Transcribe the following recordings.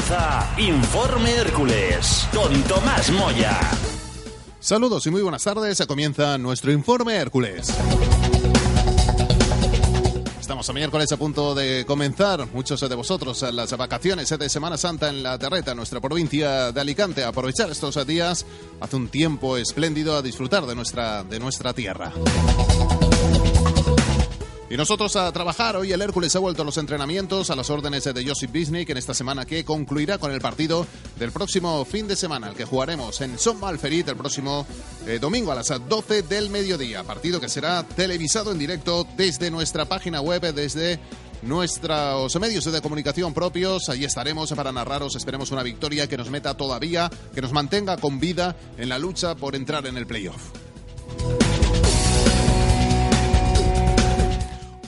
Comienza Informe Hércules con Tomás Moya. Saludos y muy buenas tardes. Comienza nuestro Informe Hércules. Estamos a miércoles a punto de comenzar, muchos de vosotros, las vacaciones de Semana Santa en la Terreta, nuestra provincia de Alicante. Aprovechar estos días, hace un tiempo espléndido a disfrutar de nuestra, de nuestra tierra. Y nosotros a trabajar. Hoy el Hércules ha vuelto a los entrenamientos a las órdenes de Josip Bisnik en esta semana que concluirá con el partido del próximo fin de semana, el que jugaremos en Son Malferit el próximo eh, domingo a las 12 del mediodía. Partido que será televisado en directo desde nuestra página web, desde nuestros medios de comunicación propios. Allí estaremos para narraros. Esperemos una victoria que nos meta todavía, que nos mantenga con vida en la lucha por entrar en el playoff.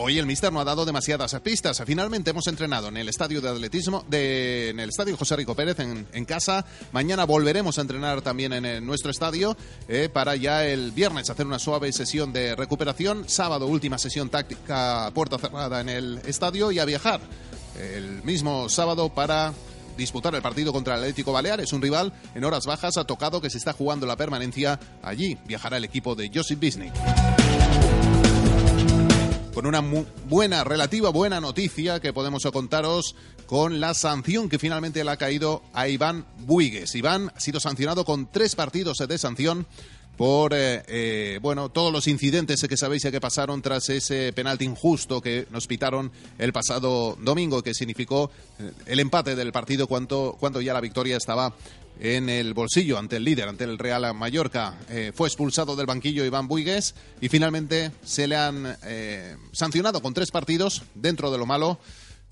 Hoy el Mister no ha dado demasiadas pistas. Finalmente hemos entrenado en el estadio de atletismo, en el estadio José Rico Pérez en, casa. Mañana volveremos a entrenar también en, nuestro estadio eh, para ya el viernes hacer una suave sesión de recuperación. Sábado última sesión táctica puerta cerrada en el estadio y a viajar el mismo sábado para disputar el partido contra el Atlético Baleares, un rival en horas bajas ha tocado que se está jugando la permanencia. Allí viajará el equipo de Josip Bisnik con una buena, relativa buena noticia que podemos contaros con la sanción que finalmente le ha caído a Iván Buigues. Iván ha sido sancionado con tres partidos de sanción por eh, eh, bueno todos los incidentes que sabéis que pasaron tras ese penalti injusto que nos pitaron el pasado domingo que significó eh, el empate del partido cuando, ya la victoria estaba en el bolsillo ante el líder, ante el Real Mallorca. fue expulsado del banquillo Iván Buigues y finalmente se le han sancionado con tres partidos dentro de lo malo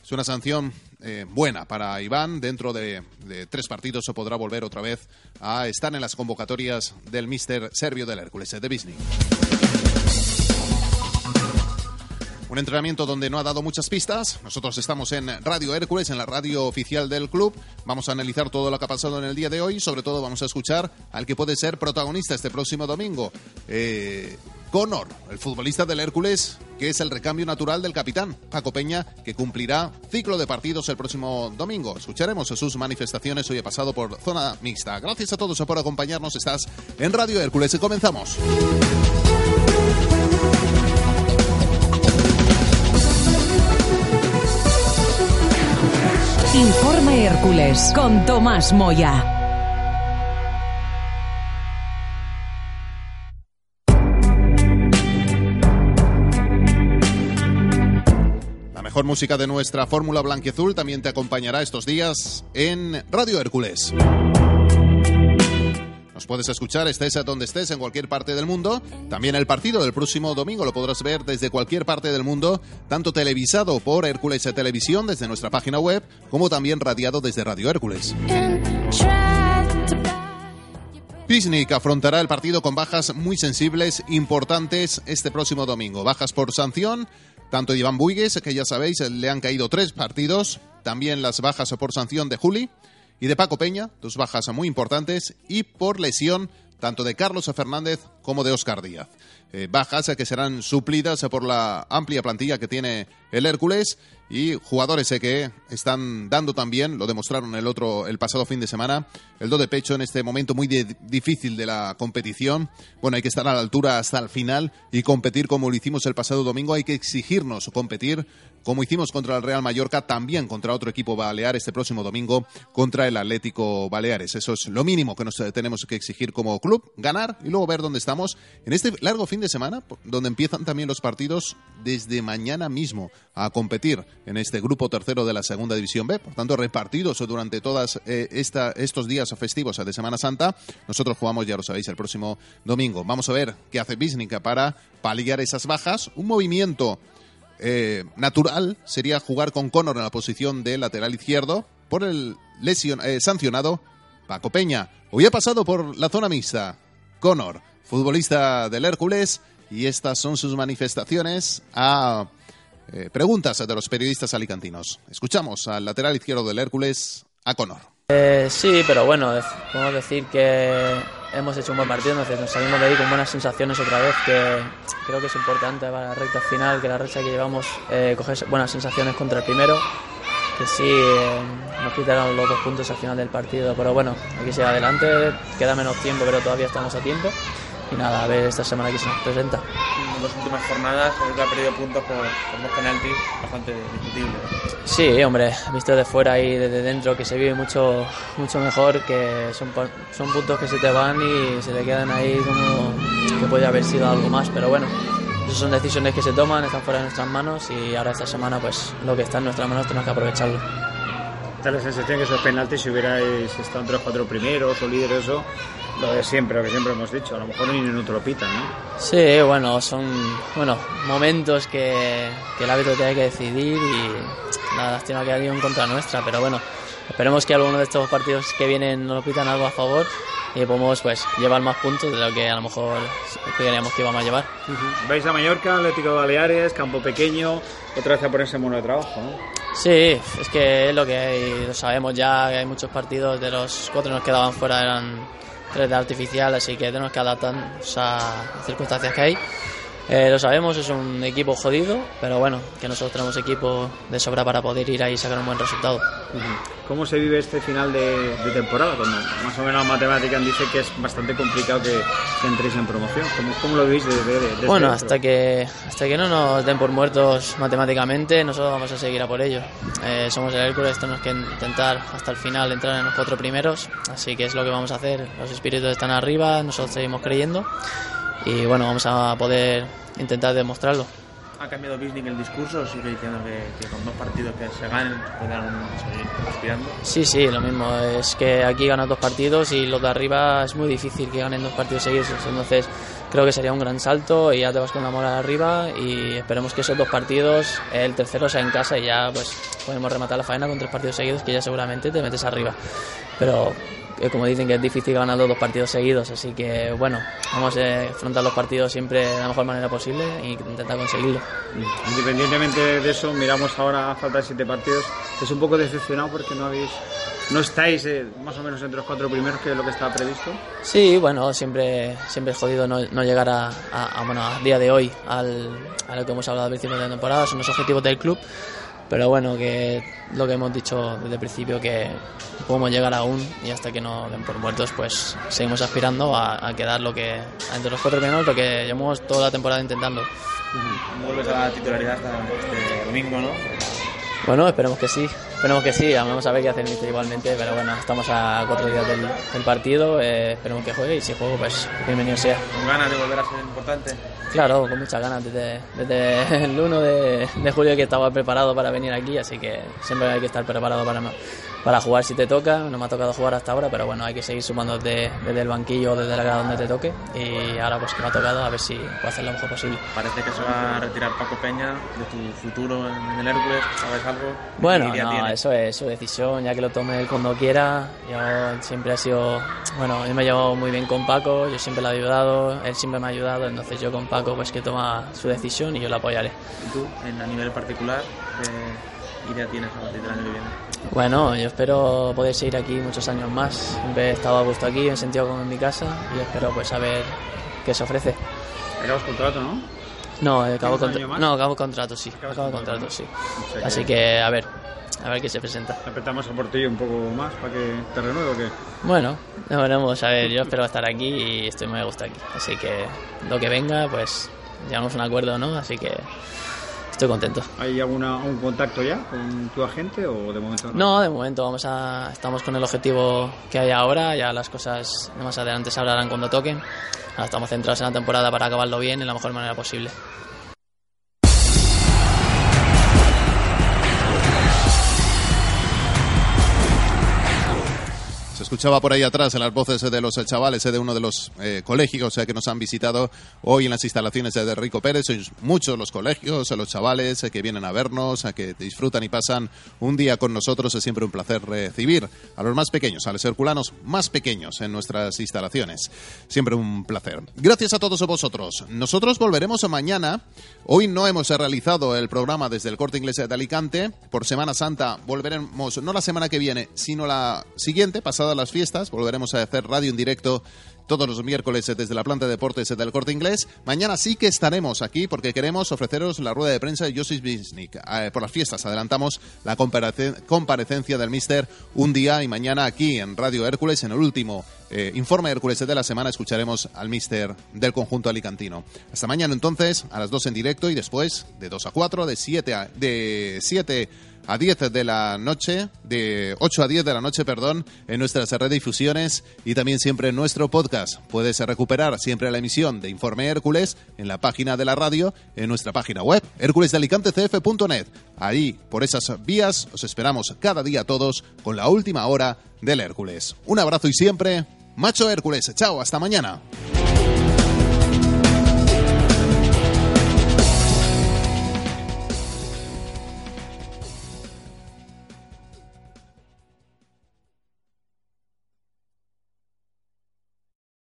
es una sanción eh, buena para Iván. Dentro de, tres partidos se podrá volver otra vez a estar en las convocatorias del Mister Serbio del Hércules, de Disney. Un entrenamiento donde no ha dado muchas pistas. Nosotros estamos en Radio Hércules, en la radio oficial del club. Vamos a analizar todo lo que ha pasado en el día de hoy. Sobre todo vamos a escuchar al que puede ser protagonista este próximo domingo. Eh, Connor, el futbolista del Hércules, que es el recambio natural del capitán, Paco Peña, que cumplirá ciclo de partidos el próximo domingo. Escucharemos sus manifestaciones hoy he pasado por zona mixta. Gracias a todos por acompañarnos. Estás en Radio Hércules y comenzamos. Informe Hércules con Tomás Moya. Mejor música de nuestra fórmula blanquiazul también te acompañará estos días en Radio Hércules. Nos puedes escuchar, estés a donde estés, en cualquier parte del mundo. También el partido del próximo domingo lo podrás ver desde cualquier parte del mundo, tanto televisado por Hércules Televisión desde nuestra página web, como también radiado desde Radio Hércules. Pisnik afrontará el partido con bajas muy sensibles, importantes, este próximo domingo. Bajas por sanción, tanto Iván Buigues, que ya sabéis, le han caído tres partidos, también las bajas por sanción de Juli y de Paco Peña, dos bajas muy importantes, y por lesión tanto de Carlos Fernández como de Oscar Díaz. Eh, bajas que serán suplidas por la amplia plantilla que tiene el Hércules y jugadores que están dando también, lo demostraron el otro el pasado fin de semana, el do de pecho en este momento muy difícil de la competición. Bueno, hay que estar a la altura hasta el final y competir como lo hicimos el pasado domingo, hay que exigirnos competir como hicimos contra el Real Mallorca, también contra otro equipo balear este próximo domingo contra el Atlético Baleares. Eso es lo mínimo que nos eh, tenemos que exigir como club, ganar y luego ver dónde estamos en este largo fin de semana, donde empiezan también los partidos desde mañana mismo a competir en este grupo tercero de la Segunda División B. Por tanto, repartidos durante todos eh, estos días festivos de Semana Santa. Nosotros jugamos, ya lo sabéis, el próximo domingo. Vamos a ver qué hace Bisnica para paliar esas bajas. Un movimiento eh, natural sería jugar con Conor en la posición de lateral izquierdo por el lesion, eh, sancionado Paco Peña. Hoy ha pasado por la zona mixta. Conor, futbolista del Hércules, y estas son sus manifestaciones a eh, preguntas de los periodistas alicantinos. Escuchamos al lateral izquierdo del Hércules, a Conor. Eh, sí, pero bueno, podemos decir que hemos hecho un buen partido, nos, salimos de ahí con buenas sensaciones otra vez, que creo que es importante para la recta final, que la recta que llevamos, eh, coger buenas sensaciones contra el primero. que sí, eh, nos quitaron los dos puntos al final del partido, pero bueno, hay que seguir adelante, queda menos tiempo, pero todavía estamos a tiempo. Y nada, a ver esta semana que se nos presenta. En las últimas jornadas se ha perdido puntos por, por dos penaltis bastante discutibles. Sí, hombre, visto de fuera y desde dentro que se vive mucho, mucho mejor, que son, son puntos que se te van y se te quedan ahí como que puede haber sido algo más, pero bueno, esas son decisiones que se toman, están fuera de nuestras manos y ahora esta semana pues lo que está en nuestras manos tenemos que aprovecharlo. Da la sensación que esos penaltis, si hubierais estado entre los cuatro primeros o líderes, eso, lo de siempre, lo que siempre hemos dicho, a lo mejor ni no te lo pitan, ¿no? Sí, bueno, son bueno momentos que, que el árbitro tiene que decidir y la lástima que ha ido en contra nuestra, pero bueno, esperemos que alguno de estos partidos que vienen nos lo pitan algo a favor y podemos pues llevar más puntos de lo que a lo mejor creíamos que íbamos a llevar. Vais a Mallorca, Atlético de Baleares, campo pequeño, otra vez a ponerse en mono de trabajo, ¿no? Sí, es que es lo que hay, lo sabemos ya, que hay muchos partidos, de los cuatro que nos quedaban fuera eran tres de artificial, así que tenemos que adaptarnos a circunstancias que hay. Eh, lo sabemos, es un equipo jodido, pero bueno, que nosotros tenemos equipo de sobra para poder ir ahí y sacar un buen resultado. ¿Cómo se vive este final de, de temporada? Cuando más o menos la matemática dice que es bastante complicado que, que entréis en promoción. ¿Cómo, cómo lo vivís desde, desde dentro? Bueno, hasta que, hasta que no nos den por muertos matemáticamente, nosotros vamos a seguir a por ello. Eh, somos el Hércules, tenemos que intentar hasta el final entrar en los cuatro primeros, así que es lo que vamos a hacer. Los espíritus están arriba, nosotros seguimos creyendo y bueno, vamos a poder intentar demostrarlo. ¿Ha cambiado Bisnik el discurso o sigue diciendo que, que con dos partidos que se ganen puedan seguir aspirando? Sí, sí, lo mismo. Es que aquí ganas dos partidos y los de arriba es muy difícil que ganen dos partidos seguidos. Entonces creo que sería un gran salto y ya te vas con la moral arriba y esperemos que esos dos partidos, el tercero sea en casa y ya pues podemos rematar la faena con tres partidos seguidos que ya seguramente te metes arriba. Pero eh, como dicen que es difícil ganar los dos partidos seguidos, así que bueno, vamos a afrontar los partidos siempre de la mejor manera posible e intentar conseguirlo. Independientemente de eso, miramos ahora a falta de siete partidos. Es un poco decepcionado porque no habéis, no estáis eh, más o menos entre los cuatro primeros, que es lo que estaba previsto. Sí, bueno, siempre, siempre es jodido no, no llegar a, a- a, bueno, a día de hoy al, a lo que hemos hablado al principio de la temporada, son los objetivos del club, pero bueno, que lo que hemos dicho desde el principio, que podemos llegar aún y hasta que no den por muertos, pues seguimos aspirando a, a quedar lo que, entre los cuatro primeros, lo que llevamos toda la temporada intentando. Vuelves a la titularidad hasta este domingo, ¿no? Bueno, esperemos que sí, esperemos que sí, vamos a ver qué hace el igualmente, pero bueno, estamos a cuatro días del, del partido, eh, esperemos que juegue y si juego, pues bienvenido sea. Con ganas de volver a ser importante. Claro, con muchas ganas desde, desde el 1 de, de julio que estaba preparado para venir aquí, así que siempre hay que estar preparado para, para jugar si te toca. No me ha tocado jugar hasta ahora, pero bueno, hay que seguir sumando desde, desde el banquillo o desde la grada donde te toque. Y ahora pues que me ha tocado, a ver si puedo hacer lo mejor posible. Parece que se va a retirar Paco Peña de tu futuro en el Hércules. ¿Sabes algo? Bueno, ¿Qué idea no, eso es su decisión, ya que lo tome él cuando quiera. Yo siempre he sido, bueno, yo me he llevado muy bien con Paco, yo siempre le he ayudado, él siempre me ha ayudado, entonces yo con Paco pues que toma su decisión y yo la apoyaré. ¿Y tú, en, a nivel particular, qué idea tienes a partir del año que viene? Bueno, yo espero poder seguir aquí muchos años más. Siempre he estado a gusto aquí, me he sentido como en mi casa y espero pues saber qué se ofrece. Acabas contrato, ¿no? No, acabo ¿Tienes un contra año más? no, acabo contrato, sí. Acabas Acabo contrato, contrato, sí. O sea que- Así que a ver, a ver qué se presenta. Apretamos el portillo un poco más para que te renueve o qué. Bueno, ya veremos. A ver, yo espero estar aquí y estoy muy a gusto aquí. Así que lo que venga, pues llegamos a un acuerdo, ¿no? Así que estoy contento. ¿Hay alguna, un contacto ya con tu agente o de momento no? No, de momento vamos a, estamos con el objetivo que hay ahora, ya las cosas más adelante se hablarán cuando toquen. Ahora estamos centrados en la temporada para acabarlo bien de la mejor manera posible. Escuchaba por ahí atrás en las voces de los chavales de uno de los eh, colegios eh, que nos han visitado hoy en las instalaciones de Rico Pérez. Muchos los colegios, eh, los chavales eh, que vienen a vernos, eh, que disfrutan y pasan un día con nosotros. Es siempre un placer recibir a los más pequeños, a los herculanos más pequeños en nuestras instalaciones. Siempre un placer. Gracias a todos vosotros. Nosotros volveremos mañana. Hoy no hemos realizado el programa desde el Corte Inglés de Alicante. Por Semana Santa volveremos, no la semana que viene, sino la siguiente, pasada las las fiestas. Volveremos a hacer radio en directo todos los miércoles desde la planta de deportes del Corte Inglés. Mañana sí que estaremos aquí porque queremos ofreceros la rueda de prensa de Josip Bisnik. Eh, por las fiestas adelantamos la comparecencia del Mister un día y mañana aquí en Radio Hércules, en el último eh, informe Hércules de la semana, escucharemos al Mister del conjunto alicantino. Hasta mañana entonces, a las 2 en directo y después de 2 a 4, de 7 a, de 7 a 10 de la noche, de 8 a 10 de la noche, perdón, en nuestras redifusiones y también siempre en nuestro podcast. Puedes recuperar siempre la emisión de Informe Hércules en la página de la radio, en nuestra página web, hérculesdealicantecf.net. Ahí, por esas vías, os esperamos cada día todos con la última hora del Hércules. Un abrazo y siempre, Macho Hércules. Chao, hasta mañana.